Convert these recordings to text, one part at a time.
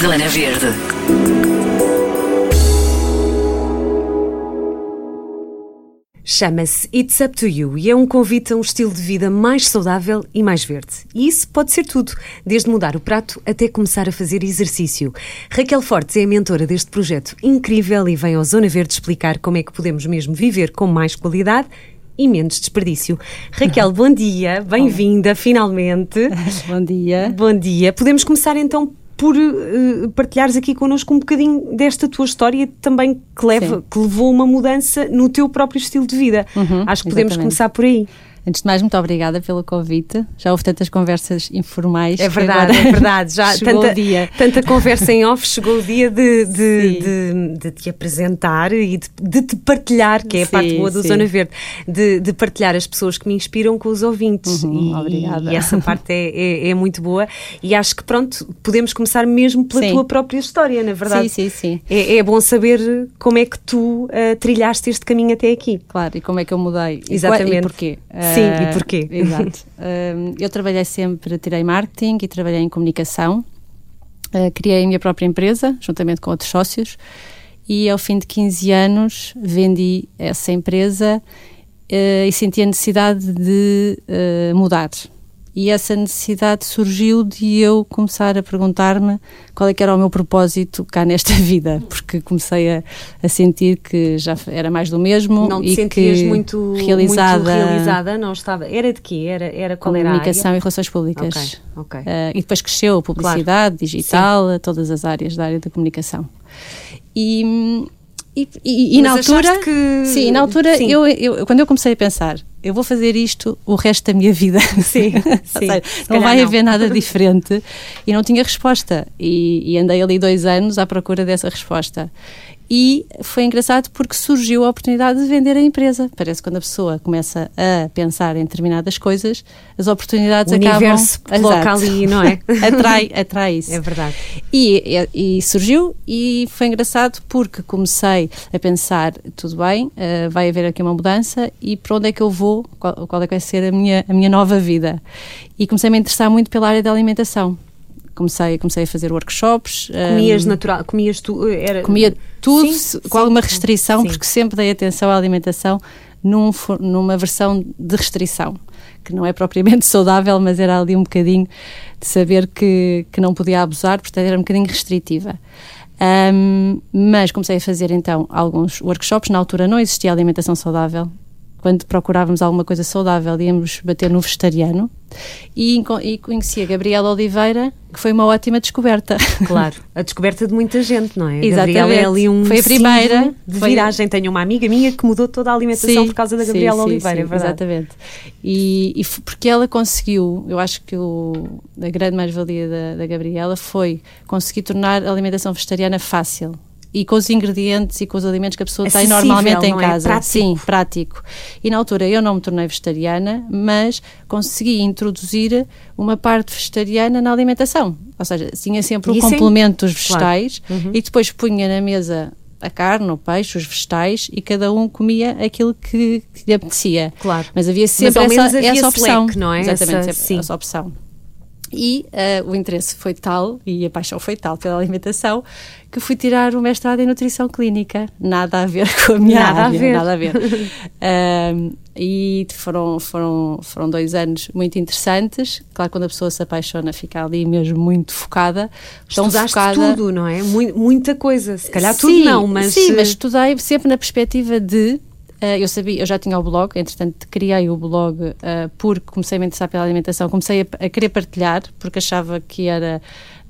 Zona Verde. Chama-se It's Up to You e é um convite a um estilo de vida mais saudável e mais verde. E isso pode ser tudo, desde mudar o prato até começar a fazer exercício. Raquel Fortes é a mentora deste projeto incrível e vem ao Zona Verde explicar como é que podemos mesmo viver com mais qualidade e menos desperdício. Raquel, bom dia, bem-vinda finalmente. Bom dia. Bom dia. Podemos começar então por uh, partilhares aqui connosco um bocadinho desta tua história também que, leva, que levou a uma mudança no teu próprio estilo de vida. Uhum, Acho que podemos exatamente. começar por aí. Antes de mais, muito obrigada pelo convite. Já houve tantas conversas informais. É verdade, é verdade. Já chegou tanta, o dia. tanta conversa em off, chegou o dia de, de, de, de te apresentar e de, te partilhar, que é a Sim, parte boa do sim. Zona Verde, de, de partilhar as pessoas que me inspiram com os ouvintes. Uhum, e, obrigada. e essa parte é, é, é muito boa. E acho que pronto, podemos começar mesmo pela Sim. tua própria história, na verdade. Sim, sim, sim. É, é bom saber como é que tu ah, trilhaste este caminho até aqui. Claro, e como é que eu mudei? E Exatamente. qua- E porquê? Sim, Ah, e porquê? Exato. Ah, eu trabalhei sempre, tirei marketing e trabalhei em comunicação. Ah, criei a minha própria empresa, juntamente com outros sócios, e ao fim de 15 anos vendi essa empresa ah, e senti a necessidade de ah, mudar. E essa necessidade surgiu de eu começar a perguntar-me qual é que era o meu propósito cá nesta vida, porque comecei a, a sentir que já era mais do mesmo Não te e sentias que muito realizada, muito realizada, não estava. Era de quê? Era, era qual era a área? comunicação e relações públicas. Ok, ok. Ah, e depois cresceu a publicidade, digital, todas as áreas da área da comunicação. E, e, e- e na altura, que- sim, na altura Sim. Eu, eu- quando eu comecei a pensar, eu vou fazer isto o resto da minha vida. Sim, sim. seja, Se não vai não. haver nada diferente e não tinha resposta. E, e andei ali dois anos à procura dessa resposta. E foi engraçado porque surgiu a oportunidade de vender a empresa. Parece que quando a pessoa começa a pensar em determinadas coisas, as oportunidades O acabam. universo coloca ali, não é? atrai, atrai isso. É verdade. E, e- e surgiu e foi engraçado porque comecei a pensar, tudo bem, eh, vai haver aqui uma mudança e para onde é que eu vou, qual, qual é que vai ser a minha, a minha nova vida. E comecei a me interessar muito pela área da alimentação. Comecei, comecei a fazer workshops. Comias eh, natural, comias tu, era comia tudo Sim, se- sim, com alguma restrição, sim. porque sempre dei atenção à alimentação num numa versão de restrição, que não é propriamente saudável, mas era ali um bocadinho de saber que, que não podia abusar, portanto era um bocadinho restritiva. Ahm, mas comecei a fazer então alguns workshops. Na altura não existia alimentação saudável. Quando procurávamos alguma coisa saudável, íamos bater no vegetariano. E, e conheci a Gabriela Oliveira, que foi uma ótima descoberta. Claro, a descoberta de muita gente, não é? Exatamente. Gabriela é ali um Foi a primeira, de foi- viragem. Tenho uma amiga minha que mudou toda a alimentação por causa da sim, Gabriela sim, Oliveira, sim, é verdade. Exatamente. E, e porque ela conseguiu, eu acho que o, a grande mais-valia da, da Gabriela foi conseguir tornar a alimentação vegetariana fácil. E com os ingredientes e com os alimentos que a pessoa tem Acessível, normalmente em é? casa. Prático. Sim, prático. E na altura eu não me tornei vegetariana, mas consegui introduzir uma parte vegetariana na alimentação. Ou seja, tinha sempre o Isso é- complemento dos Claro. vegetais e depois punha na mesa a carne, o peixe, os vegetais e cada um comia aquilo que, que lhe apetecia. Claro. Mas havia sempre menos essa, havia essa opção. leque, não é? Exatamente, Essa- essa opção. E eh, o interesse foi tal, e a paixão foi tal pela alimentação, que fui tirar o mestrado em nutrição clínica. Nada a ver com a minha Nada a área. ver. Nada a ver. Ahm, e foram, foram, foram dois anos muito interessantes. Claro, quando a pessoa se apaixona, fica ali mesmo muito focada. Tão Estudaste focada. tudo, não é? Mui- muita coisa. Se calhar tudo Sim, não, mas. Sim, eh, mas estudei sempre na perspectiva de. eh, eu sabia, eu já tinha o blog, entretanto criei o blog eh, porque comecei a me interessar pela alimentação, comecei a, a querer partilhar, porque achava que era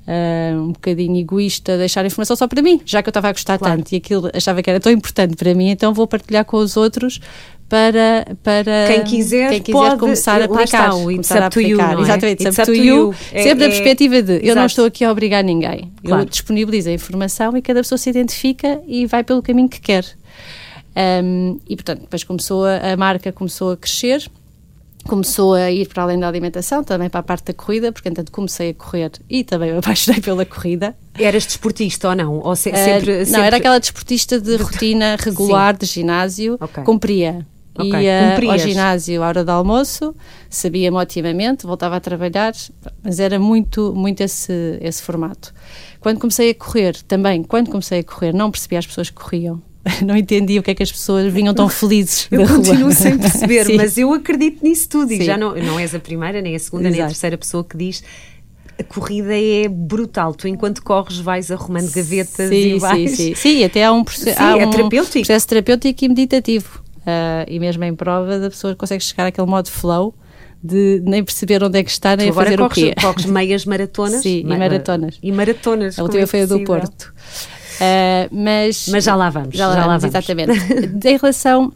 eh, um bocadinho egoísta deixar a informação só para mim, já que eu estava a gostar Claro. tanto e aquilo achava que era tão importante para mim, então vou partilhar com os outros para, para Quem quiser quem quiser pode- começar a aplicar. está, começar a up to you, aplicar. não é? Exatamente, It's you. É- Sempre é- na perspectiva de eu não estou aqui a obrigar ninguém. Claro. Eu disponibilizo a informação e cada pessoa se identifica e vai pelo caminho que quer. Um, e portanto, depois começou a, a marca começou a crescer, começou a ir para além da alimentação, também para a parte da corrida, porque entanto comecei a correr e também me apaixonei pela corrida. Eras desportista ou não? Ou se- Uh, sempre, Não, sempre- era aquela desportista de rotina regular de ginásio, Ok. cumpria. Okay. Ia ao ginásio à hora do almoço, sabia-me otimamente, voltava a trabalhar, mas era muito, muito esse, esse formato. Quando comecei a correr, também, quando comecei a correr, não percebia as pessoas que corriam. Não entendia o que é que as pessoas vinham tão felizes Eu da continuo rua. sem perceber, mas eu acredito nisso tudo. E já não, não és a primeira, nem a segunda, Exato. nem a terceira pessoa que diz a corrida é brutal. Tu, enquanto corres, vais arrumando gavetas sim, e vais. Sim, sim. sim até há um, sim, há é um terapêutico. processo terapêutico e meditativo. Uh, e mesmo em prova, a pessoa consegue chegar àquele modo flow de nem perceber onde é que está, nem fazer corres, o quê. corres meias maratonas? Sim, Ma e maratonas. E maratonas. A última é foi a do Porto. Uh, mas, mas já lá vamos. Já lá, já vamos, lá vamos. exatamente. em relação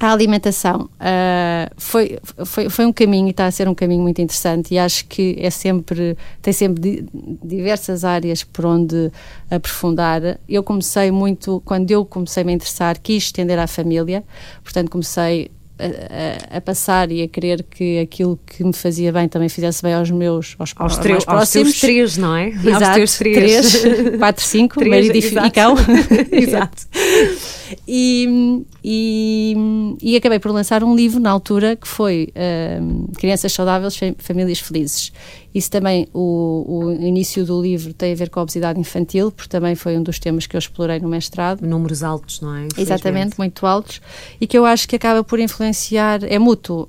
à alimentação, uh, foi, foi, foi um caminho e está a ser um caminho muito interessante e acho que é sempre, tem sempre di, diversas áreas por onde aprofundar. Eu comecei muito, quando eu comecei a me interessar, quis estender à família, portanto comecei a, a, passar e a querer que aquilo que me fazia bem também fizesse bem aos meus aos, aos, aos mais próximos. Aos teus três, não é? Exato, aos teus três. três quatro, cinco, três, marido exato. e cão. exato. E, e, e, acabei por lançar um livro na altura que foi um, Crianças Saudáveis, Famílias Felizes. Isso também, o, o, início do livro tem a ver com a obesidade infantil, porque também foi um dos temas que eu explorei no mestrado. Números altos, não é? Exatamente, muito altos. E que eu acho que acaba por influenciar, é mútuo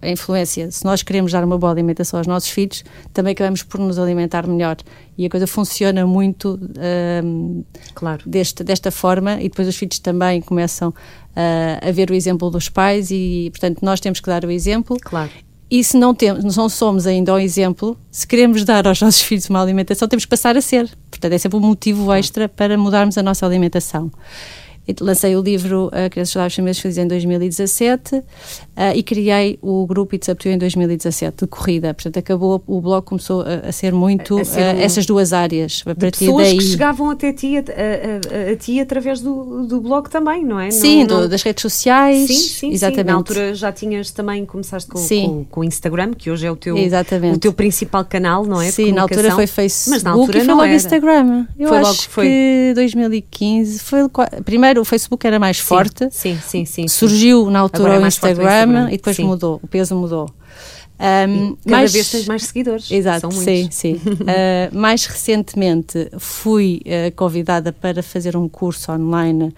a influência. Se nós queremos dar uma boa alimentação aos nossos filhos, também acabamos por nos alimentar melhor. E a coisa funciona muito um, claro. desta, desta forma, e depois os filhos também começam uh, a ver o exemplo dos pais, e portanto nós temos que dar o exemplo. Claro. E se não, temos, não somos ainda o exemplo, se queremos dar aos nossos filhos uma alimentação, temos que passar a ser. Portanto, é sempre um motivo extra para mudarmos a nossa alimentação. Lancei o livro uh, Crianças Saudáveis Famílias Felizes em 2017 uh, e criei o grupo It's Up To em 2017, de corrida. Portanto, acabou, o blog começou a, a ser muito a, a ser uh, um, essas duas áreas. A partir pessoas daí... que chegavam até ti, a, ti através do, do blog também, não é? Sim, não, não... das redes sociais. Sim, sim, exatamente. Sim. Na altura já tinhas também, começaste com, com, com, o Instagram, que hoje é o teu, exatamente. o teu principal canal, não é? Sim, na altura foi Facebook Mas na altura e foi logo era. Instagram. Eu foi acho logo que foi. que 2015 foi... Primeiro o Facebook era mais sim, forte. Sim, sim, sim. Surgiu na altura é o Instagram, Instagram, e depois sim. mudou, o peso mudou. Um, cada mais, vez tens mais seguidores. Exato, sim, sim. uh, mais recentemente fui uh, convidada para fazer um curso online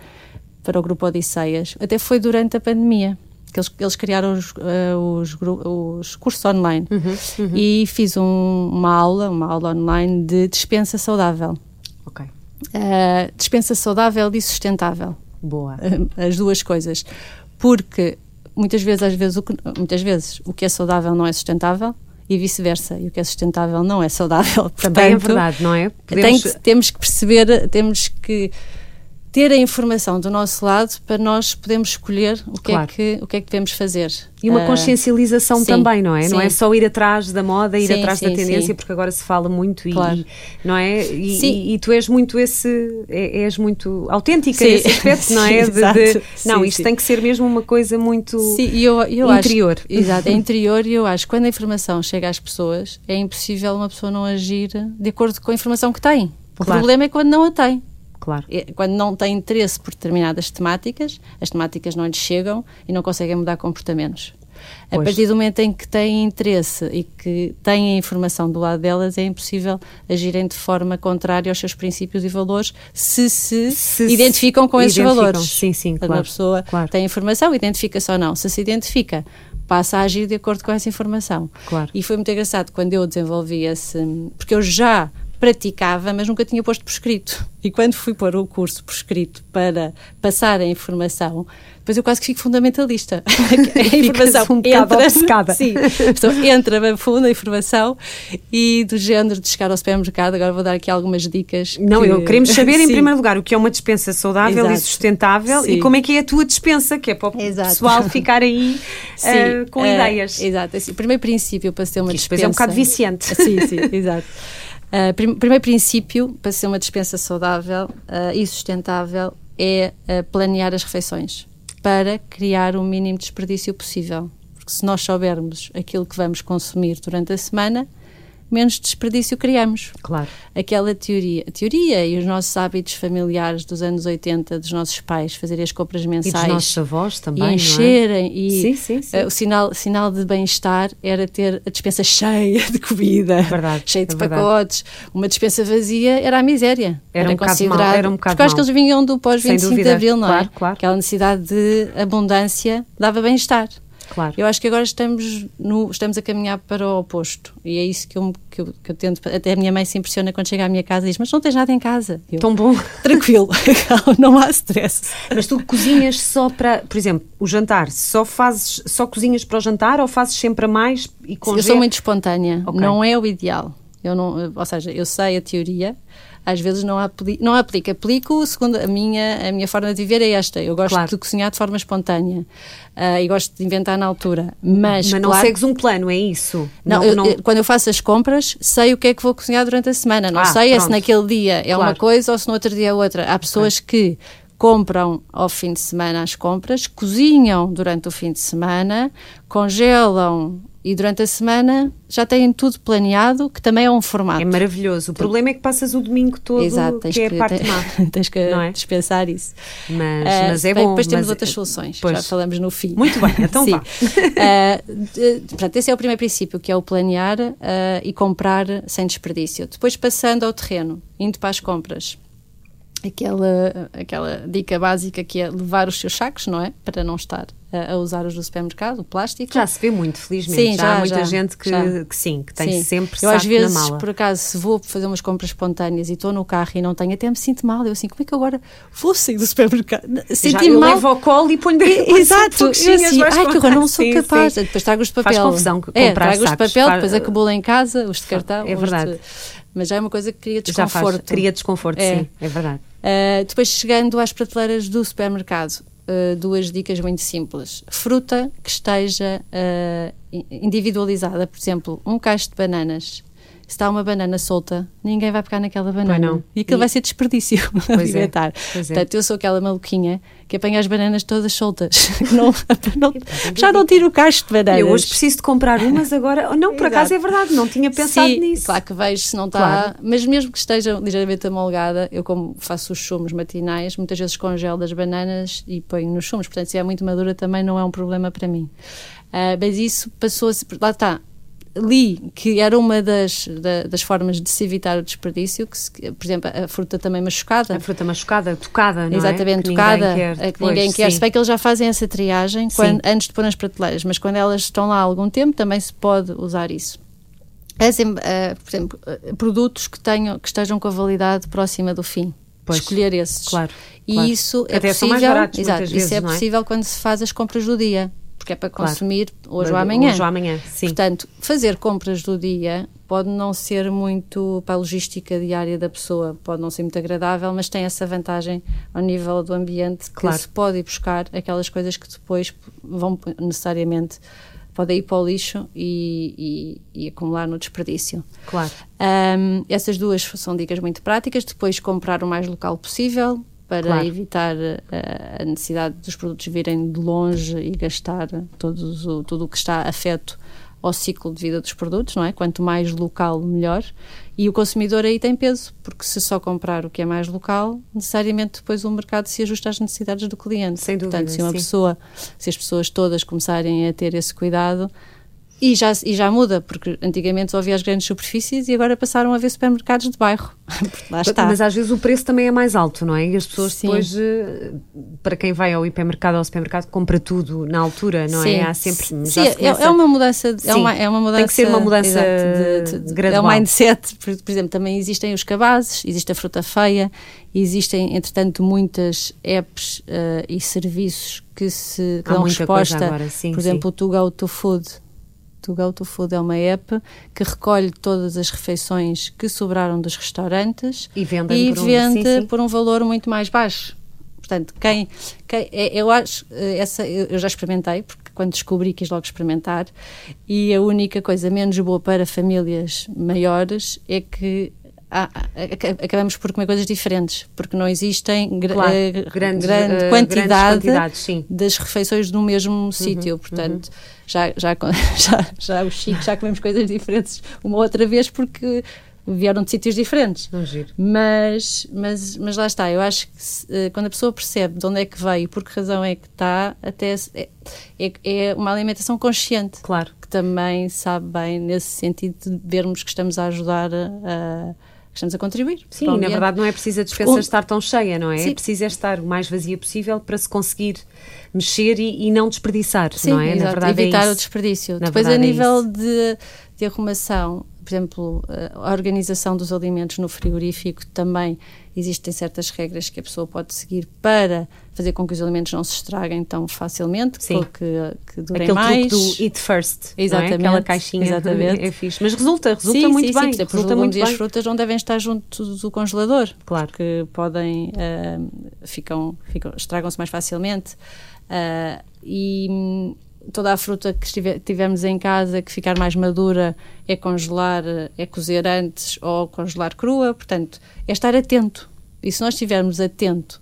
para o grupo Odisseias. Até foi durante a pandemia. Que eles, eles criaram os, uh, os, os, cursos online uhum, uhum. e fiz um, uma aula, uma aula online de dispensa saudável. Ok. dispensa saudável e sustentável. Boa. As duas coisas. Porque muitas vezes, às vezes, o que, muitas vezes o que é saudável não é sustentável e vice-versa. E o que é sustentável não é saudável. Também é verdade, não é? Podemos... Tem, temos que perceber, temos que ter a informação do nosso lado para nós podermos escolher o que, claro. é, que, o que é que devemos fazer. E uma consciencialização sim, também, não é? sim. Não é só ir atrás da moda, ir Sim, atrás da sim, tendência, sim. porque agora se fala muito e, Claro. e- não é? E, Sim. e- e tu és muito esse, é- és muito autêntica Sim. nesse aspecto, não é? De- de- não, isto tem que ser mesmo uma coisa muito Sim, e eu, eu interior. Acho, exato, é interior e eu acho que quando a informação chega às pessoas, é impossível uma pessoa não agir de acordo com a informação que tem. O Claro. problema é quando não a tem. Claro. Quando não tem interesse por determinadas temáticas, as temáticas não lhes chegam e não conseguem mudar comportamentos. A Pois. partir do momento em que têm interesse e que têm a informação do lado delas, é impossível agirem de forma contrária aos seus princípios e valores se se, Se se identificam com esses identificam. valores. Sim, sim, Quando claro, a pessoa claro. tem informação, identifica-se ou não. Se se identifica, passa a agir de acordo com essa informação. Claro. E foi muito engraçado quando eu desenvolvi esse. Porque eu já praticava, mas nunca tinha posto por escrito. E quando fui pôr o curso por escrito para passar a informação, depois eu quase que fico fundamentalista. a informação um bocado entra, obcecada. Sim, a pessoa entra bem fundo a informação e do género de chegar ao supermercado, agora vou dar aqui algumas dicas. Não, que- eu queremos saber em primeiro lugar o que é uma dispensa saudável e Exato. sustentável e Sim. como é que é a tua dispensa, que é para o Exato. pessoal ficar aí eh, com eh, ideias. Exato. Assim, o primeiro princípio para ser uma Isto dispensa... depois é um bocado viciante. Sim, sim, exato. Uh, prim- primeiro princípio para ser uma dispensa saudável uh, e sustentável é uh, planear as refeições para criar o mínimo desperdício possível. Porque se nós soubermos aquilo que vamos consumir durante a semana, menos desperdício criamos. Claro. Aquela teoria, a teoria e os nossos hábitos familiares dos anos 80, dos nossos pais, fazerem as compras mensais. E dos nossos avós também, E encherem. É? E sim, sim, sim. Uh, o sinal, sinal de bem-estar era ter a dispensa cheia de comida, verdade, cheia de é pacotes. Uma dispensa vazia era a miséria. Era, era um considerado. Mal, era um bocado porque acho que eles vinham do pós-25 de Abril, não claro, é? Claro. Aquela necessidade de abundância dava bem-estar. Claro. Eu acho que agora estamos, no, estamos a caminhar para o oposto. E é isso que eu, que, eu, que eu tento. Até a minha mãe se impressiona quando chega à minha casa e diz: Mas não tens nada em casa. Eu, Tão bom. Tranquilo, não há stress. Mas tu cozinhas só para. Por exemplo, o jantar, só fazes. Só cozinhas para o jantar ou fazes sempre a mais e congelas? Eu sou muito espontânea. Okay. Não é o ideal. Eu não, ou seja, eu sei a teoria, às vezes não, apli não aplico. Aplico segundo a minha, a minha forma de viver é esta. Eu gosto claro. de cozinhar de forma espontânea uh, e gosto de inventar na altura. Mas, mas não claro, segues um plano, é isso? Não, não, eu, não... Quando eu faço as compras, sei o que é que vou cozinhar durante a semana. Não ah, sei pronto. é se naquele dia é claro. uma coisa ou se no outro dia é outra. Há pessoas okay. que compram ao fim de semana as compras, cozinham durante o fim de semana, congelam e durante a semana já têm tudo planeado, que também é um formato. É maravilhoso. O problema é que passas o domingo todo, Exato, que é a parte te, má. tens que é? dispensar isso. Mas, uh, mas é bem, bom. Depois temos mas, outras soluções, pois. já falamos no fim. Muito bem, então Sim. vá. uh, de, portanto, esse é o primeiro princípio, que é o planear uh, e comprar sem desperdício. Depois passando ao terreno, indo para as compras. Aquela, aquela dica básica que é levar os seus sacos, não é? Para não estar a, usar os do supermercado, o plástico. Já se vê muito, felizmente. Sim, já, já há muita já, gente que, já. que sim, que tem sim. sempre eu, saco às vezes, na mala. por acaso, se vou fazer umas compras espontâneas e estou no carro e não tenho, até me sinto mal. Eu assim, como é que agora vou sair do supermercado? Senti mal. Eu levo ao colo e ponho Exato, eu assim, ai que horror, não sou sim, capaz. Sim. Depois trago os de papel. Faz confusão comprar é, trago os de sacos, papel, faz... depois acumulo em casa, os de cartão. É verdade. De... Mas já é uma coisa que cria Já desconforto. faz, cria desconforto, é. sim, é verdade. Uh, depois, chegando às prateleiras do supermercado, uh, duas dicas muito simples. Fruta que esteja uh, individualizada, por exemplo, um cacho de bananas. Se está uma banana solta, ninguém vai pegar naquela banana. E aquilo e... vai ser desperdício alimentar. É, pois é. Portanto, eu sou aquela maluquinha que apanha as bananas todas soltas. não, não, já não tiro o cacho de bananas. Eu hoje preciso de comprar umas agora. Não, por acaso é verdade, não tinha pensado Sim, nisso. Claro que vejo se não está. Claro. Mas mesmo que esteja ligeiramente amolgada, eu, como faço os sumos matinais, muitas vezes congelo das bananas e ponho nos sumos. Portanto, se é muito madura, também não é um problema para mim. Uh, mas isso passou-se. Lá está li que era uma das, da, das formas de se evitar o desperdício, que se, por exemplo, a fruta também machucada. A fruta machucada, tocada, não Exatamente, é? Que tocada, ninguém quer, que ninguém quer. Sim. Se bem que eles já fazem essa triagem quando, antes de pôr nas prateleiras, mas quando elas estão lá há algum tempo também se pode usar isso. As, uh, por exemplo, uh, produtos que, tenham, que estejam com a validade próxima do fim. Pois, escolher esses. Claro. E claro. isso é até possível. São mais baratos, exato, isso vezes, é não possível quando se faz as compras do dia porque é para consumir claro. hoje ou amanhã. Hoje ou amanhã, sim. Portanto, fazer compras do dia pode não ser muito para a logística diária da pessoa, pode não ser muito agradável, mas tem essa vantagem ao nível do ambiente claro. que se pode ir buscar aquelas coisas que depois vão necessariamente podem ir para o lixo e, e, e acumular no desperdício. Claro. Um, essas duas são dicas muito práticas. Depois, comprar o mais local possível, para Claro. evitar uh, a necessidade dos produtos virem de longe e gastar todos o, tudo o que está afeto ao ciclo de vida dos produtos, não é? Quanto mais local, melhor. E o consumidor aí tem peso, porque se só comprar o que é mais local, necessariamente depois o mercado se ajusta às necessidades do cliente. Sem dúvida, Portanto, se uma sim. pessoa, se as pessoas todas começarem a ter esse cuidado, e já, e já muda, porque antigamente só havia as grandes superfícies e agora passaram a ver supermercados de bairro. Lá está. Mas às vezes o preço também é mais alto, não é? E as pessoas Sim. depois, eh, para quem vai ao hipermercado ou ao supermercado, compra tudo na altura, não Sim. é? Há sempre. Sim, já se é, começa- é uma mudança. É Sim. uma, é uma mudança Tem que ser uma mudança exato, de- de- gradual. É o mindset. Por, por exemplo, também existem os cabazes, existe a fruta feia, existem, entretanto, muitas apps eh, e serviços que se que dão resposta. agora, sim, por sim. exemplo, o To Go To Food. To Go To Food é uma app que recolhe todas as refeições que sobraram dos restaurantes E e por um- vende sim, sim. por um valor muito mais baixo. Portanto, quem, quem é- eu acho, eh, essa eu já experimentei, porque quando descobri quis logo experimentar, e a única coisa menos boa para famílias maiores é que há, acabamos por comer coisas diferentes, porque não existem claro, uh, grande, grande uh, quantidade das refeições no mesmo uhum, sítio. Portanto, uhum. já, já, já, já o Chico já comemos coisas diferentes uma outra vez porque vieram de sítios diferentes. Mas, mas, mas lá está, eu acho que se, uh, quando a pessoa percebe de onde é que veio e por que razão é que está, até é, é, é, uma alimentação consciente. Claro. Que também sabe bem nesse sentido de vermos que estamos a ajudar a estamos a contribuir. Sim, na verdade não é preciso a despensa estar tão cheia, não é? Sim. É preciso é estar o mais vazia possível para se conseguir mexer e, e não desperdiçar, Sim, não é? Exato, na verdade é evitar é o desperdício. Na Depois a é nível é de, de arrumação, por exemplo, a organização dos alimentos no frigorífico também existem certas regras que a pessoa pode seguir para fazer com que os alimentos não se estraguem tão facilmente, Sim. que, que durem Aquele mais. Truque do eat first, exatamente, é? aquela caixinha exatamente. é fixe. Mas resulta, resulta sim, muito sim, bem. Sim, resulta os muito e bem. as frutas não devem estar junto do congelador, claro. porque podem, uh, ficam, ficam estragam-se mais facilmente. Uh, e toda a fruta que tivermos em casa que ficar mais madura é congelar, é cozer antes ou congelar crua, portanto, é estar atento. E se nós estivermos atento,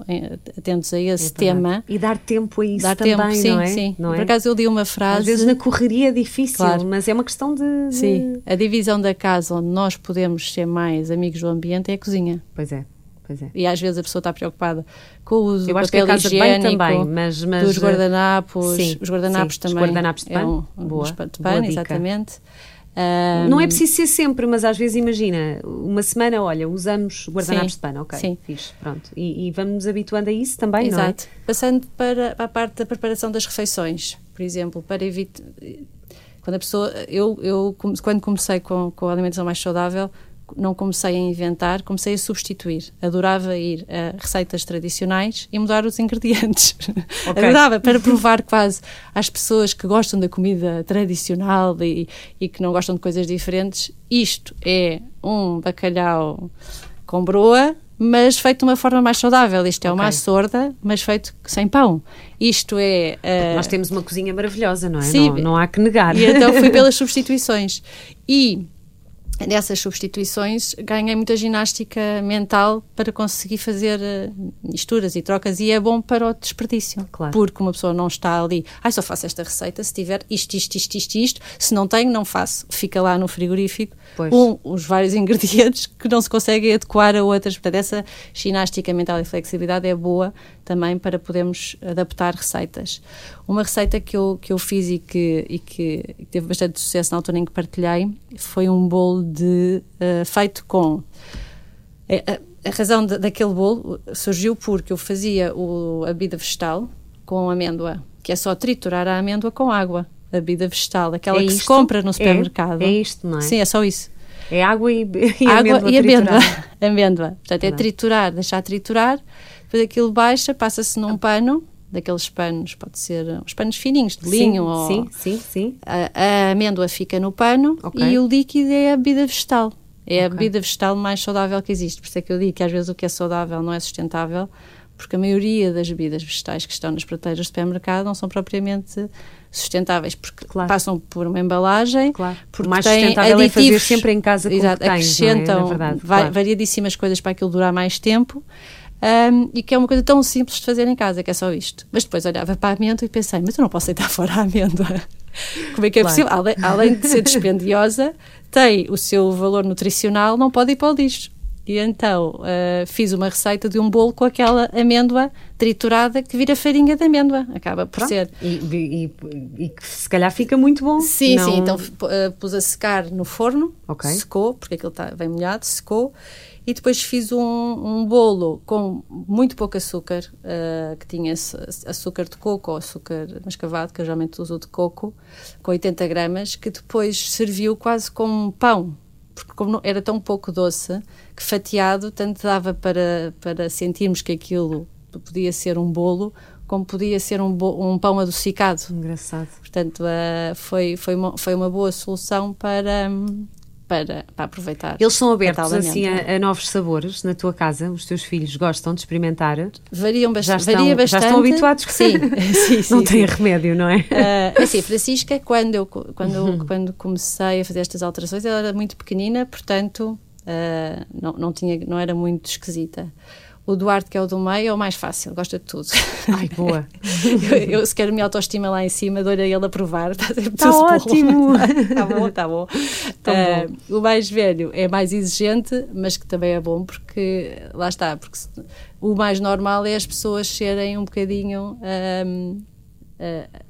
atentos a esse é tema... E dar tempo a isso dar também, tempo, sim, não é? Sim, não Por é? acaso eu li uma frase... Às vezes na correria é difícil, claro. mas é uma questão de, de... Sim, a divisão da casa onde nós podemos ser mais amigos do ambiente é a cozinha. Pois é. Pois é. E às vezes a pessoa está preocupada com o uso Eu acho que a casa higiênico, também, mas, mas dos guardanapos. Sim, os guardanapos sim, também. Os guardanapos de pano. É um, boa, de pano, boa exatamente. Um, não é preciso ser sempre, mas às vezes imagina, uma semana, olha, usamos guardanapos sim, de pano, ok, sim. fixe, pronto. E, e vamos nos habituando a isso também, Exato. não é? Passando para, para a parte da preparação das refeições, por exemplo, para evitar... Quando a pessoa... Eu, eu quando comecei com, com a alimentação mais saudável, não comecei a inventar, comecei a substituir. Adorava ir a receitas tradicionais e mudar os ingredientes. Okay. Adorava para provar quase às pessoas que gostam da comida tradicional e, e, que não gostam de coisas diferentes. Isto é um bacalhau com broa, mas feito de uma forma mais saudável. Isto é okay. uma sorda, mas feito sem pão. Isto é. Uh... Nós temos uma cozinha maravilhosa, não é? Sim, não, não há que negar. E então fui pelas substituições. E dessas substituições ganhei muita ginástica mental para conseguir fazer eh, misturas e trocas e é bom para o desperdício claro. porque uma pessoa não está ali ai só faço esta receita se tiver isto, isto, isto, isto, isto se não tenho não faço fica lá no frigorífico com os vários ingredientes que não se conseguem adequar a outras portanto essa ginástica mental e flexibilidade é boa também para podermos adaptar receitas uma receita que eu, que eu fiz e que, e que teve bastante sucesso na altura em que partilhei foi um bolo de, uh, feito com. A, a, a razão de, daquele bolo surgiu porque eu fazia o, a bebida vegetal com amêndoa, que é só triturar a amêndoa com água. A bebida vegetal, aquela é que isto? se compra no supermercado. É, é isto, não é? Sim, é só isso. É água e, e água amêndoa. e amêndoa. amêndoa. Portanto, é triturar, deixar triturar, depois aquilo baixa, passa-se num pano daqueles panos, pode ser uns panos fininhos de linho sim, ou sim, sim, sim. A, a, amêndoa fica no pano okay. e o líquido é a bebida vegetal. É okay. a bebida vegetal mais saudável que existe. Por isso é que eu digo que às vezes o que é saudável não é sustentável, porque a maioria das bebidas vegetais que estão nas prateleiras do supermercado não são propriamente sustentáveis, porque claro. passam por uma embalagem, claro. porque mais têm sustentável aditivos, é fazer sempre em casa com exato, que tens, acrescentam não é? verdade, va claro. variadíssimas coisas para aquilo durar mais tempo. Um, e que é uma coisa tão simples de fazer em casa, que é só isto. Mas depois olhava para a amêndoa e pensei, mas eu não posso deitar fora a amêndoa. Como é que é Claro. possível? Além, além de ser dispendiosa, tem o seu valor nutricional, não pode ir para o lixo. E então uh, fiz uma receita de um bolo com aquela amêndoa triturada que vira farinha de amêndoa. Acaba por Pronto. ser. E, e- e que se calhar fica muito bom. Sim, Não- sim. Então uh, pus a secar no forno, Ok. secou, porque aquilo está bem molhado, secou. E depois fiz um, um bolo com muito pouco açúcar, uh, que tinha aç- açúcar de coco ou açúcar mascavado, que eu geralmente uso de coco, com 80 gramas, que depois serviu quase como um pão, porque como era tão pouco doce, que fatiado tanto dava para, para sentirmos que aquilo podia ser um bolo, como podia ser um, um pão adocicado. Engraçado. Portanto, uh, foi, foi, uma, foi uma boa solução para, hum, para, para aproveitar. Eles são abertos assim a, a novos sabores na tua casa? Os teus filhos gostam de experimentar? Variam Já bastante. estão, varia já bastante. estão habituados? Sim, sim, sim. Não tem sim. remédio, não é? Uh, assim, Francisca, quando eu, quando, Uhum. quando comecei a fazer estas alterações, ela era muito pequenina, portanto, uh, não, não, tinha, não era muito esquisita. O Duarte, que é o do meio, é o mais fácil, gosta de tudo. Ai, boa. eu, eu, se quero a minha autoestima lá em cima, dou-lhe a ele a provar. Está tá ótimo. Está bom, está bom. Uh, bom. O mais velho é mais exigente, mas que também é bom, porque lá está, porque se, o mais normal é as pessoas serem um bocadinho. Um, uh,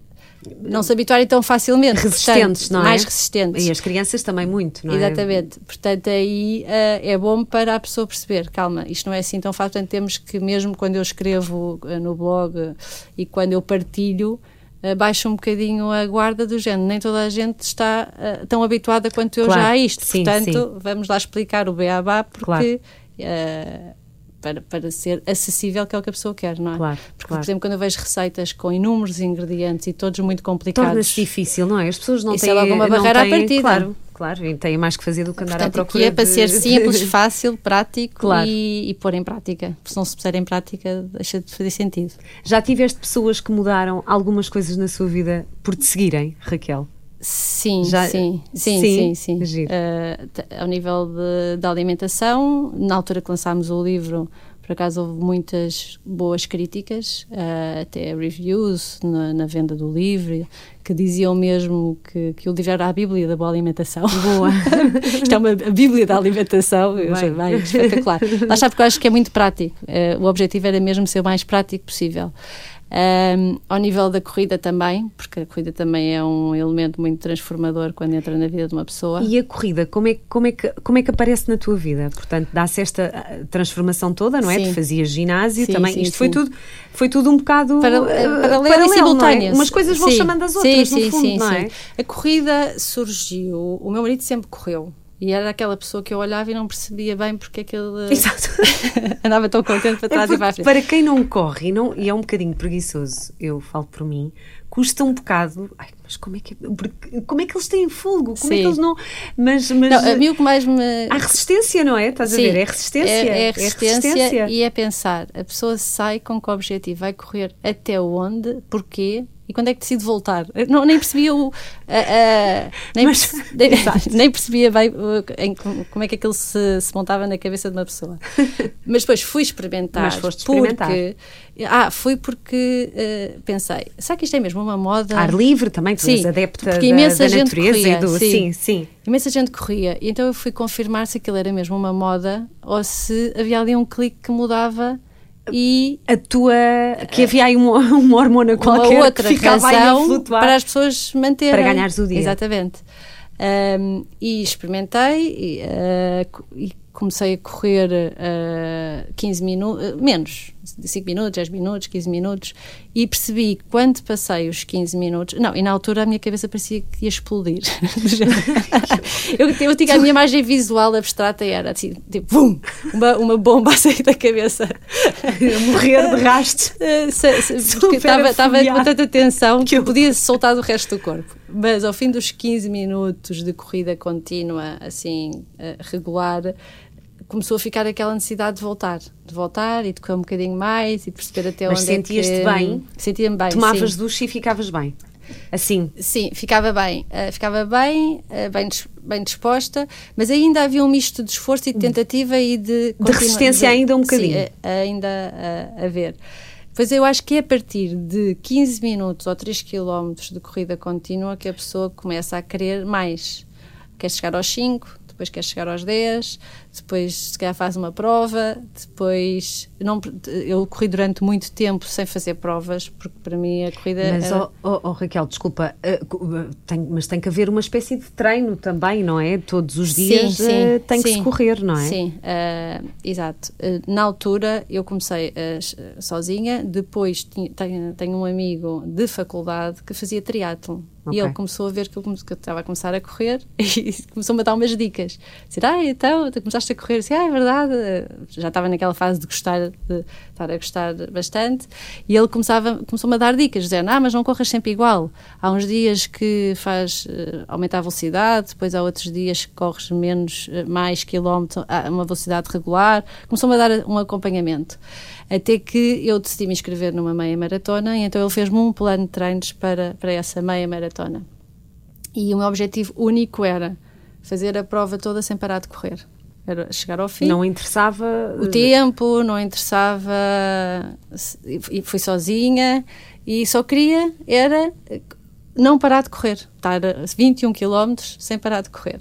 não se habituarem tão facilmente. Resistentes, portanto, não é? Mais resistentes. E as crianças também muito, não é? Exatamente. Portanto, aí uh, é bom para a pessoa perceber, calma, isto não é assim tão fácil, portanto temos que, mesmo quando eu escrevo uh, no blog uh, e quando eu partilho, baixo um bocadinho a guarda do género. Nem toda a gente está tão habituada quanto eu claro. já a isto. Sim, portanto, sim. vamos lá explicar o beabá, porque... Claro para, para ser acessível que é o que a pessoa quer, não é? Claro, Porque, claro. por exemplo, quando eu vejo receitas com inúmeros ingredientes e todos muito complicados... Torna-se difícil, não é? As pessoas não Isso têm... é logo uma não barreira têm, à partida. Claro, claro, e têm mais que fazer do que andar Portanto, à procura aqui é para de... ser simples, fácil, prático Claro. e, e pôr em prática. Porque se não se puser em prática, deixa de fazer sentido. Já tiveste pessoas que mudaram algumas coisas na sua vida por te seguirem, Raquel? Sim, Já- sim, sim, Sim? sim, sim. Uh, ao nível de, da alimentação, na altura que lançámos o livro, por acaso houve muitas boas críticas, uh, até reviews na, na venda do livro, que diziam mesmo que, que o livro era a Bíblia da boa alimentação. Boa. Isto é uma a Bíblia da alimentação, Bem. bem, espetacular. Lá está, porque eu acho que é muito prático. Uh, o objetivo era mesmo ser o mais prático possível. Um, ao nível da corrida também, porque a corrida também é um elemento muito transformador quando entra na vida de uma pessoa. E a corrida, como é, que- como, é que, como é que aparece na tua vida? Portanto, dá-se esta ah, transformação toda, não é? Sim. Tu fazias ginásio Sim, também. sim, Isto foi tudo, foi tudo um bocado Para, paralelo, e paralelo, não é? simultâneo. Umas coisas vão Sim. chamando as outras, sim, no fundo, sim, não sim. é? A corrida surgiu, o meu marido sempre correu. E era aquela pessoa que eu olhava e não percebia bem porque é que ele Exato. andava tão contente para É trás e para a frente. para quem não corre e, não, e é um bocadinho preguiçoso, eu falo por mim, custa um bocado. Ai, mas como é que, porque- como é que eles têm fogo? Como é Sim. que eles não. Mas, mas Não, a mim o que mais me. há resistência, não é? Estás a ver? É resistência. É, é resistência e é pensar. A pessoa sai com que objetivo? Vai correr até onde? Porquê? E quando é que decide voltar? Não, nem percebia o. a- a- nem, Mas- perce- nem, nem percebia bem o- em como, é que aquilo se, se montava na cabeça de uma pessoa. Mas depois fui experimentar. Mas foste experimentar. Porque, ah, fui porque eh, pensei, será que isto é mesmo uma moda? Ar livre também, tu és Sim, adepta porque da, da gente natureza corria, e do. sim. Sim, sim. Imensa gente corria. E então eu fui confirmar se aquilo era mesmo uma moda ou se havia ali um clique que mudava e A tua. que havia aí uma, uma hormona qualquer uma outra que ficava a flutuar. para as pessoas manterem. Para ganhares o dia. Exatamente. Um, e experimentei e, uh, e comecei a correr uh, 15 minutos, menos, 5 minutos, 10 minutos, 15 minutos, e percebi que quando passei os 15 minutos, não, e na altura a minha cabeça parecia que ia explodir. eu, eu tinha a minha imagem visual abstrata e era assim, tipo, bum, uma, uma bomba a sair da cabeça. morrer de. Eh, porque estava afogueada. com tanta tensão que eu podia soltar do resto do corpo. Mas ao fim dos 15 minutos de corrida contínua, assim, eh, regular, começou a ficar aquela necessidade de voltar. De voltar e de correr um bocadinho mais e de perceber até Mas onde é sentias-te que... bem? Sentia-me bem, Tomavas sim. ducha e ficavas bem. Assim. Sim, ficava bem, eh, ficava bem, eh, bem, bem disposta, mas ainda havia um misto de esforço e de tentativa e de... continua- resistência ainda um bocadinho. Sim, ainda a, a ver. Pois eu acho que é a partir de 15 minutos ou 3 km de corrida contínua que a pessoa começa a querer mais. Quer chegar aos 5, depois quer chegar aos 10, depois se calhar faz uma prova, depois... Não, eu corri durante muito tempo sem fazer provas, porque para mim a corrida... Mas, era- oh, oh, Raquel, desculpa, eh, tem- mas tem que haver uma espécie de treino também, não é? Todos os dias eh, tem que se sim, correr, não é? Sim, eh, exato. Na altura eu comecei sozinha, depois tinha- tenho, tenho um amigo de faculdade que fazia triatlon. Ok. E ele começou a ver que eu, que eu estava a começar a correr e começou-me a dar umas dicas. Dizer, ah, então, tu começaste a correr. Disse, ah, é verdade. Já estava naquela fase de gostar, de estar a gostar bastante. E ele começava, começou-me a dar dicas, dizendo, ah, mas não corras sempre igual. Há uns dias que faz eh, aumentar a velocidade, depois há outros dias que corres menos, eh, mais quilómetros, a uma velocidade regular. Começou-me a dar um acompanhamento. Até que eu decidi me inscrever numa meia maratona e então ele fez-me um plano de treinos para, para essa meia maratona. E o meu objetivo único era fazer a prova toda sem parar de correr. era chegar ao fim. Não interessava... O tempo, não interessava... E fui sozinha e só queria era não parar de correr. Estar 21 km sem parar de correr.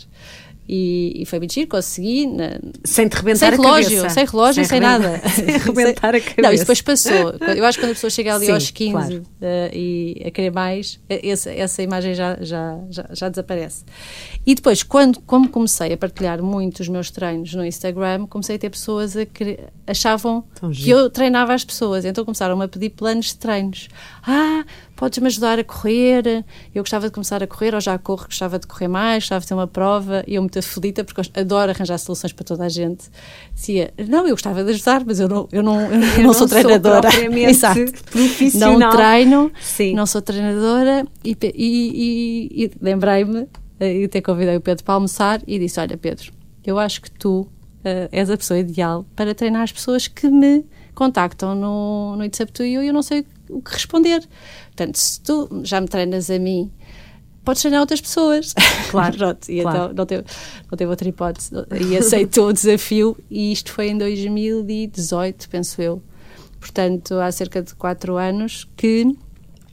E, e, foi muito giro, consegui. Na, sem te rebentar sem relógio, cabeça. Sem relógio, sem, sem nada. Sem rebentar a cabeça. Não, isso depois passou. Eu acho que quando a pessoa chega ali Sim, aos 15 claro. uh, e a querer mais, essa, essa imagem já, já, já, já, desaparece. E depois, quando, como comecei a partilhar muito os meus treinos no Instagram, comecei a ter pessoas a que achavam que eu treinava as pessoas. Então começaram a pedir planos de treinos. Ah, podes-me ajudar a correr? Eu gostava de começar a correr, ou já corro, gostava de correr mais, gostava de ter uma prova, e eu muito aflita, porque eu adoro arranjar soluções para toda a gente. Dizia, não, eu gostava de ajudar, mas eu não, eu não, eu não, eu não sou treinadora. Exato. profissional. Não treino, Sim. não sou treinadora, e, e, e, e lembrei-me, eh, e até convidei o Pedro para almoçar, e disse, olha Pedro, eu acho que tu uh, és a pessoa ideal para treinar as pessoas que me contactam no, no e eu não sei o que responder. Portanto, se tu já me treinas a mim, podes treinar outras pessoas. Claro. Pronto, e claro. então não teve, não teve outra hipótese. E aceitou o desafio, e isto foi em 2018, penso eu. Portanto, há cerca de quatro anos que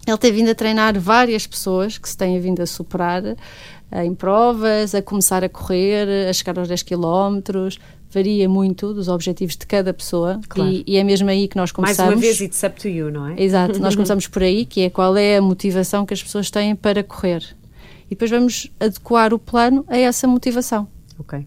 ele tem vindo a treinar várias pessoas que se têm vindo a superar eh, em provas, a começar a correr, a chegar aos 10 km, varia muito dos objetivos de cada pessoa claro. e, e, é mesmo aí que nós começamos. Mais uma vez, it's up to you, não é? Exato, nós começamos por aí, que é qual é a motivação que as pessoas têm para correr. E depois vamos adequar o plano a essa motivação. Ok.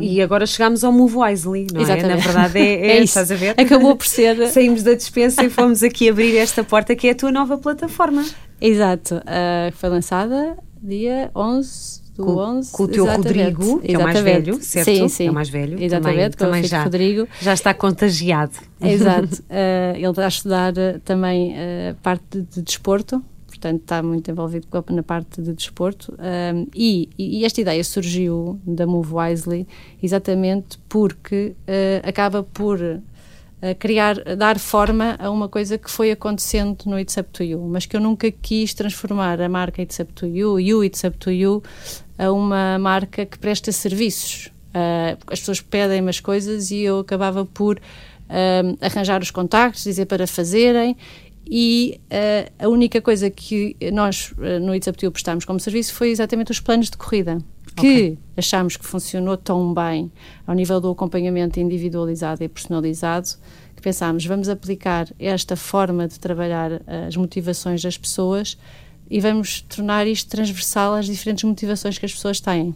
E, e, agora chegamos ao Move Wisely, não Exatamente. é? Na verdade é, é, é isso. estás a ver? Acabou por ser. Saímos da dispensa e fomos aqui abrir esta porta que é a tua nova plataforma. Exato. Uh, foi lançada dia 11 do com, 11. Com o teu exatamente. Rodrigo, que exatamente. é o mais velho, certo? Sim, sim. É o mais velho. Exatamente, também, também já, Rodrigo. já está contagiado. Exato. Uh, ele está a estudar uh, também uh, parte de, de, desporto, portanto está muito envolvido na parte de desporto. E, e, esta ideia surgiu da Move Wisely exatamente porque acaba por criar, dar forma a uma coisa que foi acontecendo no It's Up To You, mas que eu nunca quis transformar a marca It's Up To You, You It's Up To You, a uma marca que presta serviços. Uh, as pessoas pedem-me as coisas e eu acabava por uh, arranjar os contactos, dizer para fazerem e uh, a única coisa que nós no It's Up To You prestámos como serviço foi exatamente os planos de corrida que okay. achámos que funcionou tão bem ao nível do acompanhamento individualizado e personalizado que pensámos vamos aplicar esta forma de trabalhar as motivações das pessoas e vamos tornar isto transversal às diferentes motivações que as pessoas têm.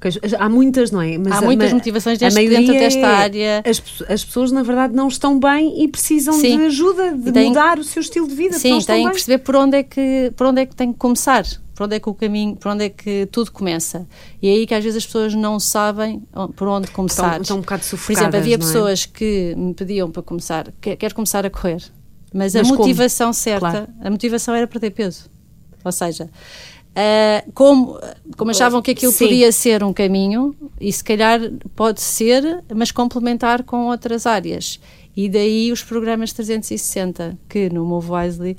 Pois, há muitas, não é? Mas há muitas motivações deste, dentro desta área. As, as pessoas, na verdade, não estão bem e precisam sim. de ajuda, de tem, mudar o seu estilo de vida. Sim, têm que perceber por onde, é que, por onde é que tem que começar, por onde é que o caminho, por onde é que tudo começa. E é aí que às vezes as pessoas não sabem por onde começar. Estão, estão um bocado sufocadas, Por exemplo, havia é? pessoas que me pediam para começar, quer, quer começar a correr, mas, mas a motivação como? certa, claro. a motivação era perder peso. Ou seja, uh, como, como achavam que aquilo Sim. podia ser um caminho, e se calhar pode ser, mas complementar com outras áreas. E daí os programas 360, que no Move Wisely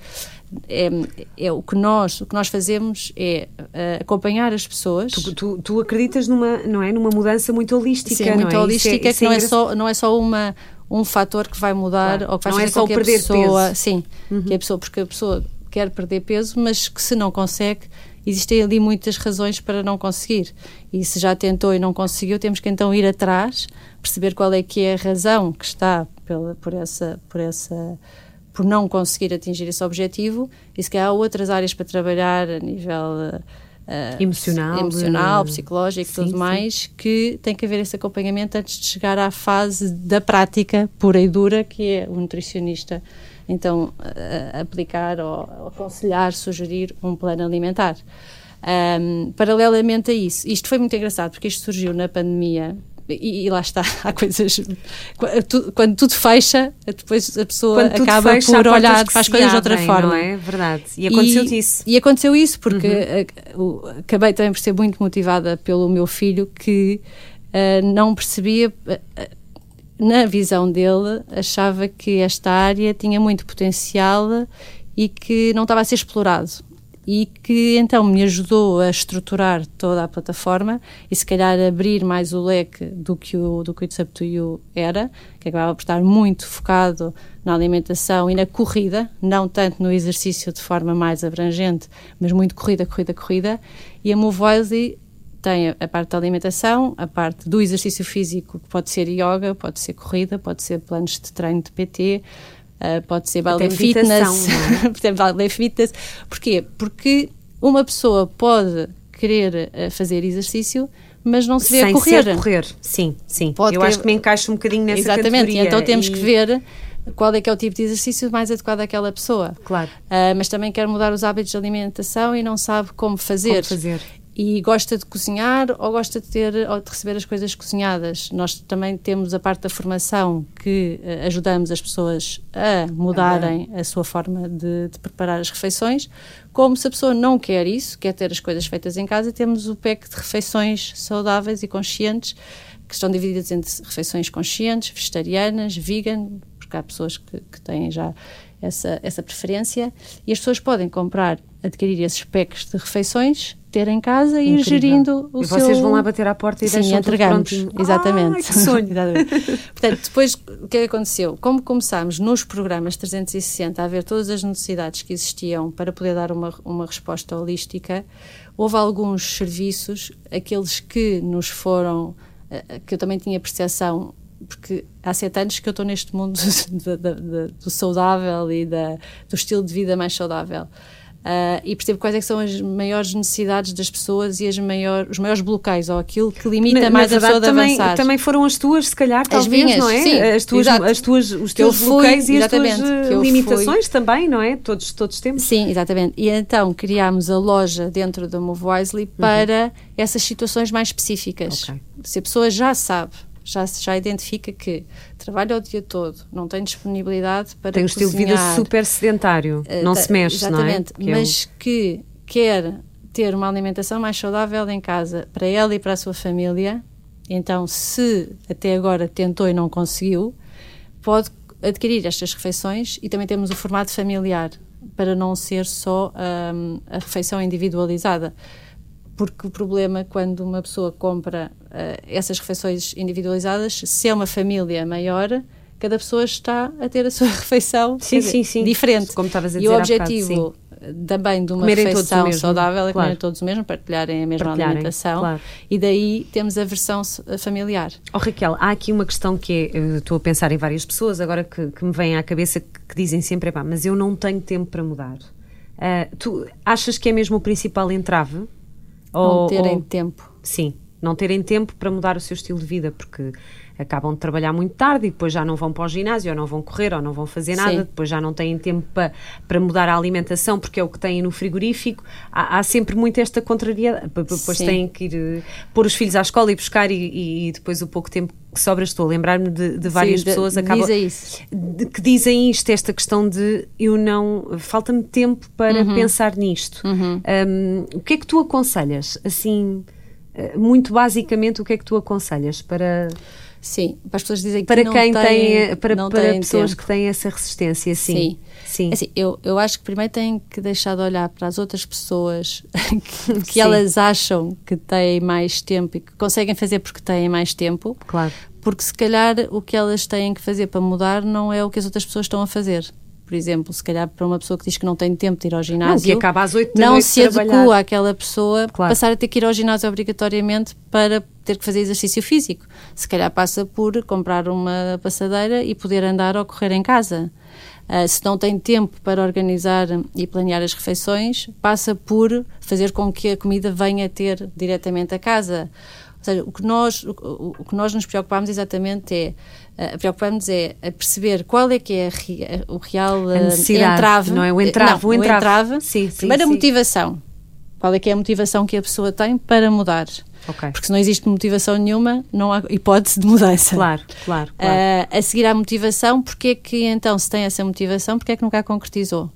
é, é, o que nós o que nós fazemos é uh, acompanhar as pessoas. Tu, tu, tu, acreditas numa não é numa mudança muito holística, Sim, muito é? holística é, que não é só não é só uma um fator que vai mudar claro. ou que vai não fazer é só com que a pessoa, peso. sim, uhum. que a pessoa porque a pessoa quer perder peso, mas que se não consegue, existem ali muitas razões para não conseguir. E se já tentou e não conseguiu, temos que então ir atrás, perceber qual é que é a razão que está pela, por essa por essa por não conseguir atingir esse objetivo e se calhar há outras áreas para trabalhar a nível Uh, emocional, emocional psicológico e tudo sim. mais, que tem que haver esse acompanhamento antes de chegar à fase da prática pura e dura, que é o nutricionista então aplicar ou aconselhar, sugerir um plano alimentar. Um, paralelamente a isso, isto foi muito engraçado porque isto surgiu na pandemia e, e, lá está, há coisas. Quando tudo fecha, depois a pessoa acaba fecha, por olhar para as coisas de outra forma. É verdade. E aconteceu e, isso. E aconteceu isso, porque uhum. acabei também por ser muito motivada pelo meu filho que uh, não percebia. Uh, na visão dele, achava que esta área tinha muito potencial e que não estava a ser explorado. E que então me ajudou a estruturar toda a plataforma e se calhar abrir mais o leque do que o, do que o It's Up To You era, que acabava por estar muito focado na alimentação e na corrida, não tanto no exercício de forma mais abrangente, mas muito corrida, corrida, corrida, e a Move Wisely tem a parte da alimentação, a parte do exercício físico, que pode ser yoga, pode ser corrida, pode ser planos de treino de PT, Uh, pode ser ballet fitness, é? ballet fitness. Porquê? Porque uma pessoa pode querer uh, fazer exercício, mas não se vê Sem a correr. Ser correr, sim, sim. Pode Eu ter... acho que me encaixa um bocadinho nessa Exatamente, categoria. então temos e... que ver qual é que é o tipo de exercício mais adequado àquela pessoa. Claro. Uh, mas também quer mudar os hábitos de alimentação e não sabe como fazer. Como fazer e gosta de cozinhar ou gosta de ter ou de receber as coisas cozinhadas. Nós também temos a parte da formação que uh, ajudamos as pessoas a mudarem a sua forma de, de, preparar as refeições. Como se a pessoa não quer isso, quer ter as coisas feitas em casa, temos o pack de refeições saudáveis e conscientes que estão divididas entre refeições conscientes, vegetarianas, vegan, porque há pessoas que, que têm já essa, essa preferência e as pessoas podem comprar, adquirir esses packs de refeições ter em casa e ir gerindo o e seu... vocês vão lá bater à porta e Sim, deixam entregamos, tudo exatamente. Ai, que sonho. Portanto, depois o que aconteceu? Como começámos nos programas 360 a ver todas as necessidades que existiam para poder dar uma, uma resposta holística, houve alguns serviços, aqueles que nos foram, eh, que eu também tinha percepção porque há sete anos que eu estou neste mundo do, do, do saudável e da, do estilo de vida mais saudável. Uh, e percebo quais é são as maiores necessidades das pessoas e as maior, os maiores bloqueios ou aquilo que limita na, mais na verdade, a pessoa também, de avançar. Também foram as tuas, se calhar, talvez, as minhas, não é? Sim, as tuas, as tuas, os teus fui, bloqueios e as tuas limitações fui. também, não é? Todos, todos temos. Sim, exatamente. E então criámos a loja dentro da Move Wisely para uhum. essas situações mais específicas. Okay. Se a pessoa já sabe já, já identifica que trabalha o dia todo, não tem disponibilidade para Tem um cozinhar, estilo de vida super sedentário, uh, não se mexe, exatamente, não é? mas que quer ter uma alimentação mais saudável em casa para ela e para a sua família, então se até agora tentou e não conseguiu, pode adquirir estas refeições e também temos o formato familiar para não ser só um, a refeição individualizada porque o problema quando uma pessoa compra uh, essas refeições individualizadas, se é uma família maior, cada pessoa está a ter a sua refeição sim, dizer, sim, sim. diferente. Como estavas a dizer E o objetivo bocado, também de uma comerem refeição saudável é claro. comerem todos o mesmo, partilharem a mesma partilharem, alimentação claro. e daí temos a versão familiar. Oh Raquel, há aqui uma questão que é, estou a pensar em várias pessoas agora que, que me vêm à cabeça que dizem sempre, mas eu não tenho tempo para mudar. Uh, tu achas que é mesmo o principal entrave? Ou, não terem ou, tempo. Sim, não terem tempo para mudar o seu estilo de vida, porque acabam de trabalhar muito tarde e depois já não vão para o ginásio, ou não vão correr, ou não vão fazer nada, Sim. depois já não têm tempo para, para mudar a alimentação porque é o que têm no frigorífico. Há, há sempre muito esta contrariedade. Depois Sim. têm que ir uh, pôr os filhos à escola e buscar, e, e depois o pouco tempo que sobra, estou a lembrar-me de, de, várias Sim, pessoas de, acabam, que dizem isto, esta questão de eu não. falta-me tempo para uhum. pensar nisto. Uhum. Um, o que é que tu aconselhas? Assim, muito basicamente, o que é que tu aconselhas para Sim, para as pessoas dizem que para não quem têm, tem, para, não para têm pessoas tempo. que têm essa resistência, sim. Sim. sim. É assim, eu, eu acho que primeiro têm que deixar de olhar para as outras pessoas que, que elas acham que têm mais tempo e que conseguem fazer porque têm mais tempo. Claro. Porque se calhar o que elas têm que fazer para mudar não é o que as outras pessoas estão a fazer por exemplo, se calhar para uma pessoa que diz que não tem tempo de ir ao ginásio, não, que acaba às 8 não se adequa àquela pessoa claro. passar a ter que ir ao ginásio obrigatoriamente para ter que fazer exercício físico. Se calhar passa por comprar uma passadeira e poder andar ou correr em casa. Uh, se não tem tempo para organizar e planear as refeições, passa por fazer com que a comida venha ter diretamente a casa. Ou seja, o que nós, o, o que nós nos preocupamos exatamente é uh, preocupamos é a perceber qual é que é a, o real uh, entrave, não é o entrave, não, o entrave. Entrave. Sim, sim, Primeiro sim. a motivação. Qual é que é a motivação que a pessoa tem para mudar? Okay. Porque se não existe motivação nenhuma, não há hipótese de mudança. Claro, claro. claro. Uh, a seguir à motivação, porque é que então, se tem essa motivação, porque é que nunca a concretizou?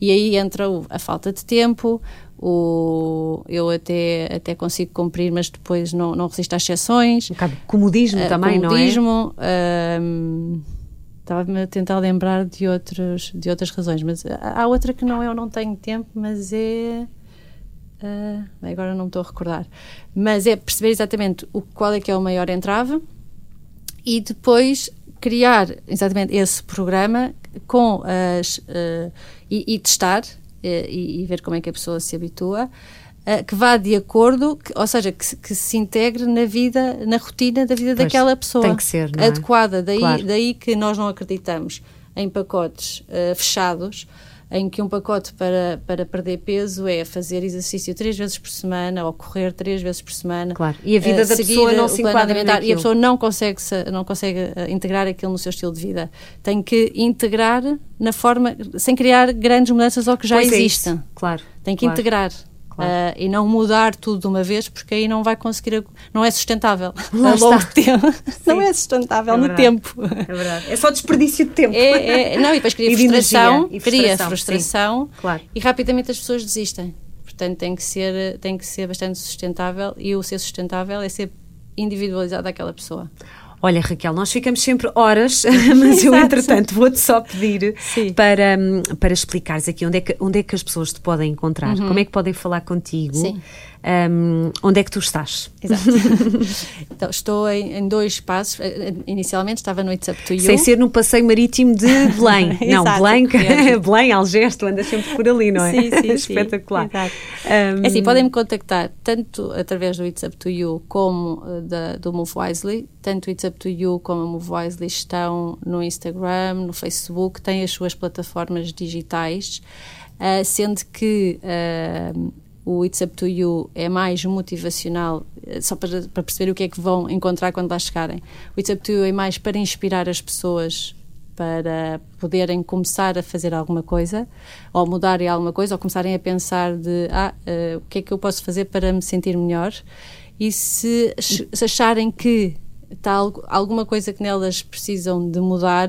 E aí entra a falta de tempo, o, eu até, até consigo cumprir, mas depois não, não resisto às exceções. Um bocado comodismo uh, também, comodismo, não é? Uh, Estava-me a tentar lembrar de, outros, de outras razões, mas há outra que não é eu não tenho tempo, mas é. Uh, agora não me estou a recordar. Mas é perceber exatamente o, qual é que é o maior entrave e depois criar exatamente esse programa com as. Uh, e, e, testar e, e, ver como é que a pessoa se habitua uh, que vá de acordo, que, ou seja, que, que, se integre na vida, na rotina da vida pois, daquela pessoa. Tem que ser, é? Adequada. Daí, claro. daí que nós não acreditamos em pacotes uh, fechados, em que um pacote para, para perder peso é fazer exercício três vezes por semana ou correr três vezes por semana. Claro. E a vida uh, da pessoa não se enquadra E a pessoa não consegue, não consegue uh, integrar aquilo no seu estilo de vida. Tem que integrar na forma, sem criar grandes mudanças ao que já pois existe. É claro. Tem que claro. integrar. Claro. Uh, e não mudar tudo de uma vez, porque aí não vai conseguir, não é sustentável Lá a longo tempo. não é sustentável é no tempo. É verdade. É só desperdício de tempo. É, é, não, e depois cria e frustração, e frustração, cria frustração claro. e rapidamente as pessoas desistem. Portanto, tem que, ser, tem que ser bastante sustentável e o ser sustentável é ser individualizado àquela pessoa. Olha, Raquel, nós ficamos sempre horas, mas eu, entretanto, vou-te só pedir para, para explicares aqui onde é, que, onde é que as pessoas te podem encontrar, uhum. como é que podem falar contigo. Sim um, onde é que tu estás? Exato. então, estou em, em, dois espaços. Eh, inicialmente estava no It's Up to You. Sem ser no passeio marítimo de Belém. não, Belém, Belém, Algés, tu andas sempre por ali, não é? Sim, sim, Espetacular. Sim, um, é assim, podem-me contactar tanto através do It's Up to You como uh, da, do Move Wisely. Tanto o It's Up to You como o Move Wisely estão no Instagram, no Facebook, têm as suas plataformas digitais. Uh, sendo que uh, o It's Up to You é mais motivacional, eh, só para, para, perceber o que é que vão encontrar quando lá chegarem. O It's Up to You é mais para inspirar as pessoas para poderem começar a fazer alguma coisa, ou mudarem alguma coisa, ou começarem a pensar de ah, uh, o que é que eu posso fazer para me sentir melhor. E se, se acharem que está alguma coisa que nelas precisam de mudar,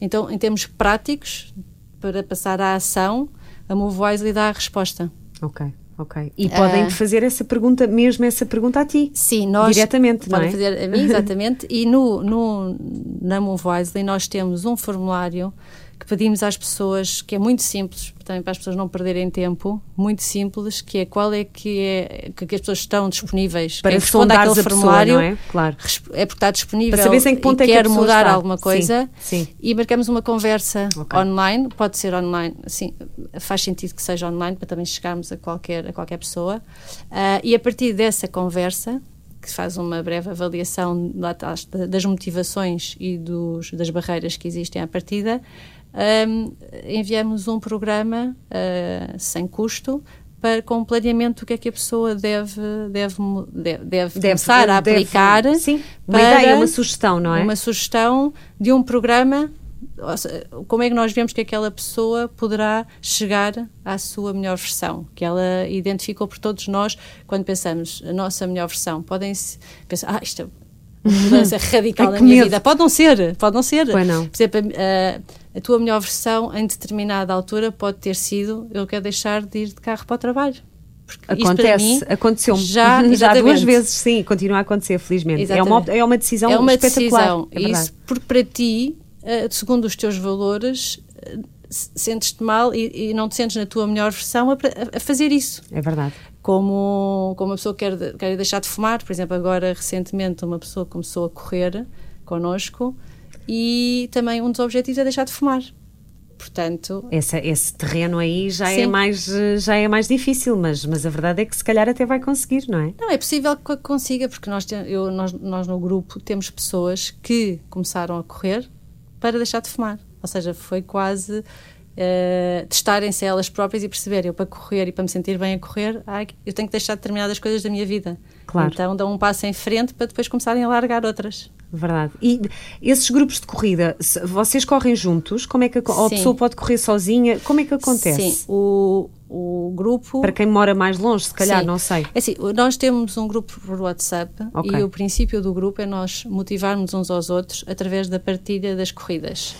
então, em termos práticos, para passar à ação, a MoveWise lhe dá a resposta. Ok. Ok. E podem uh, fazer essa pergunta, mesmo essa pergunta a ti. Sim, nós. Diretamente, podem é? fazer a mim, exatamente. e no, no, na Movewisely nós temos um formulário pedimos às pessoas, que é muito simples, também para as pessoas não perderem tempo, muito simples, que é qual é que é que as pessoas estão disponíveis para responder aquele formulário, pessoa, é? Claro. É porque está disponível para saber em que ponto e é que quer mudar está. alguma coisa sim, sim. e marcamos uma conversa okay. online, pode ser online, sim, faz sentido que seja online para também chegarmos a qualquer a qualquer pessoa uh, e a partir dessa conversa que faz uma breve avaliação das motivações e dos, das barreiras que existem à partida, um, enviamos um programa uh, sem custo para, com planeamento do que é que a pessoa deve, deve, deve, deve, deve começar a aplicar. Deve, sim, uma ideia, uma sugestão, não é? Uma sugestão de um programa como é que nós vemos que aquela pessoa poderá chegar à sua melhor versão, que ela identificou por todos nós quando pensamos a nossa melhor versão. Podem-se pensar, ah, isto é uma mudança radical na minha medo. vida. Pode não ser, pode não ser. Pois não. Por exemplo, a, a tua melhor versão em determinada altura pode ter sido eu quero deixar de ir de carro para o trabalho. Acontece, aconteceu-me já, já duas vezes, sim, continua a acontecer, felizmente. É uma, é uma decisão é uma espetacular. Decisão, é isso porque para ti, uh, segundo os teus valores, uh, sentes-te mal e, e, não te sentes na tua melhor versão a, a, fazer isso. É verdade como, como uma pessoa quer, quer deixar de fumar, por exemplo, agora recentemente uma pessoa começou a correr connosco e também um dos objetivos é deixar de fumar. Portanto, esse, esse terreno aí já é mais já é mais difícil, mas mas a verdade é que se calhar até vai conseguir, não é? Não é possível que consiga, porque nós eu, nós, nós no grupo temos pessoas que começaram a correr para deixar de fumar, ou seja, foi quase uh, testarem-se elas próprias e perceberem, eu para correr e para me sentir bem a correr, ai, eu tenho que deixar determinadas coisas da minha vida. Claro. Então dão um passo em frente para depois começarem a largar outras. Verdade. E esses grupos de corrida, vocês correm juntos? Como é que a, a pessoa pode correr sozinha? Como é que acontece? Sim, o, o grupo. Para quem mora mais longe, se calhar, Sim. não sei. É assim, nós temos um grupo por WhatsApp okay. e o princípio do grupo é nós motivarmos uns aos outros através da partilha das corridas.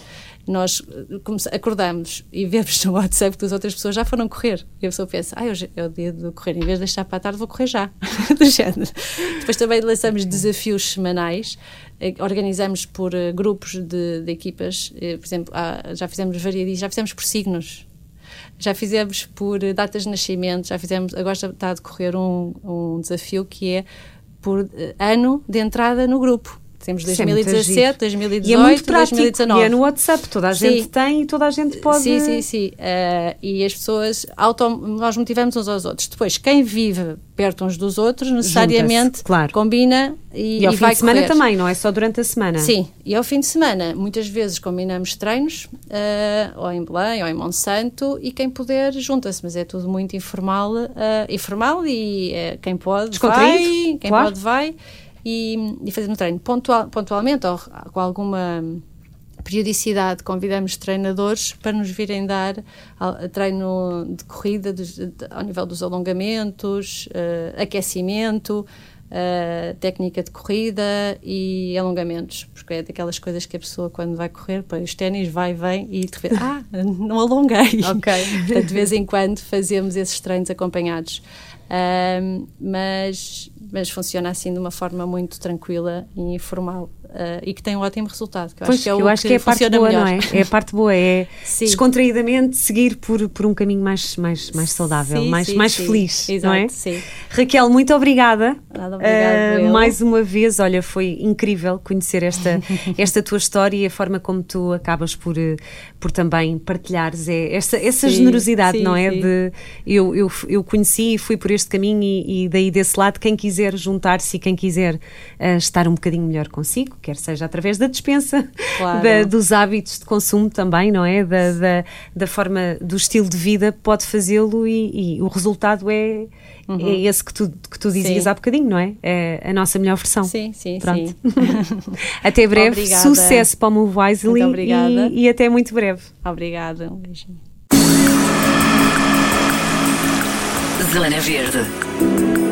Nós eh, acordamos e vemos no WhatsApp que as outras pessoas já foram correr. E a pessoa pensa, ah, hoje é o dia de correr, em vez de deixar para a tarde, vou correr já. Depois também lançamos desafios semanais, eh, organizamos por uh, grupos de, de equipas, por exemplo, já fizemos variedades, já fizemos por signos. Já fizemos por datas de nascimento, já fizemos, agora está a decorrer um, um desafio que é por ano de entrada no grupo. Temos 2017, 2018, e é muito prático, 2019. E é no WhatsApp, toda a gente sim. tem e toda a gente pode. Sim, sim, sim. Uh, e as pessoas, auto, nós motivamos uns aos outros. Depois, quem vive perto uns dos outros, necessariamente claro. combina e, e ao e fim vai de semana correr. também, não é só durante a semana? Sim, e ao fim de semana, muitas vezes combinamos treinos, uh, ou em Belém, ou em Monsanto, e quem puder junta-se, mas é tudo muito informal, uh, informal e quem pode vai, quem claro. pode vai e, e fazemos treino pontual, pontualmente ou com alguma periodicidade convidamos treinadores para nos virem dar treino de corrida de, de, ao nível dos alongamentos, uh, aquecimento, uh, técnica de corrida e alongamentos, porque é daquelas coisas que a pessoa quando vai correr, põe os ténis, vai, vem e de repente, ah, não alonguei. Ok. Portanto, de vez em quando fazemos esses treinos acompanhados. Uh, mas, mas funciona assim de uma forma muito tranquila e informal. Uh, e que tem um ótimo resultado. Que eu pois, acho que é, eu acho que, que é a parte boa, melhor. não é? É a parte boa, é sim. descontraídamente seguir por, por um caminho mais, mais, mais saudável, sim, mais, sim, mais feliz, Exato, não é? Sim. Raquel, muito obrigada. Nada, obrigada uh, mais uma vez, olha, foi incrível conhecer esta, esta tua história e a forma como tu acabas por, por também partilhares é, esta, essa generosidade, não é? De, eu, eu, eu conheci e fui por este caminho e, e daí desse lado, quem quiser juntar-se e quem quiser uh, estar um bocadinho melhor consigo, quer seja através da dispensa, claro. da, dos hábitos de consumo também, não é? Da, da, da forma, do estilo de vida, pode fazê-lo e, e, o resultado é, uhum. é esse que tu, que tu dizias sim. há bocadinho, não é? É a nossa melhor versão. Sim, sim, Pronto. sim. até breve, obrigada. sucesso para o Move Wisely e, e até muito breve. Obrigada, um beijinho. Zona Verde.